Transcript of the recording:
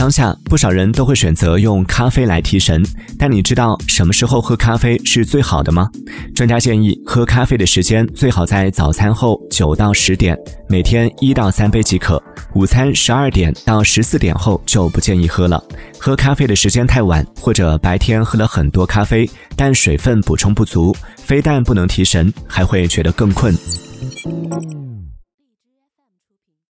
当下不少人都会选择用咖啡来提神但你知道什么时候喝咖啡是最好的吗？专家建议喝咖啡的时间最好在早餐后九到十点每天一到三杯即可午餐十二点到十四点后就不建议喝了。喝咖啡的时间太晚或者白天喝了很多咖啡但水分补充不足非但不能提神还会觉得更困。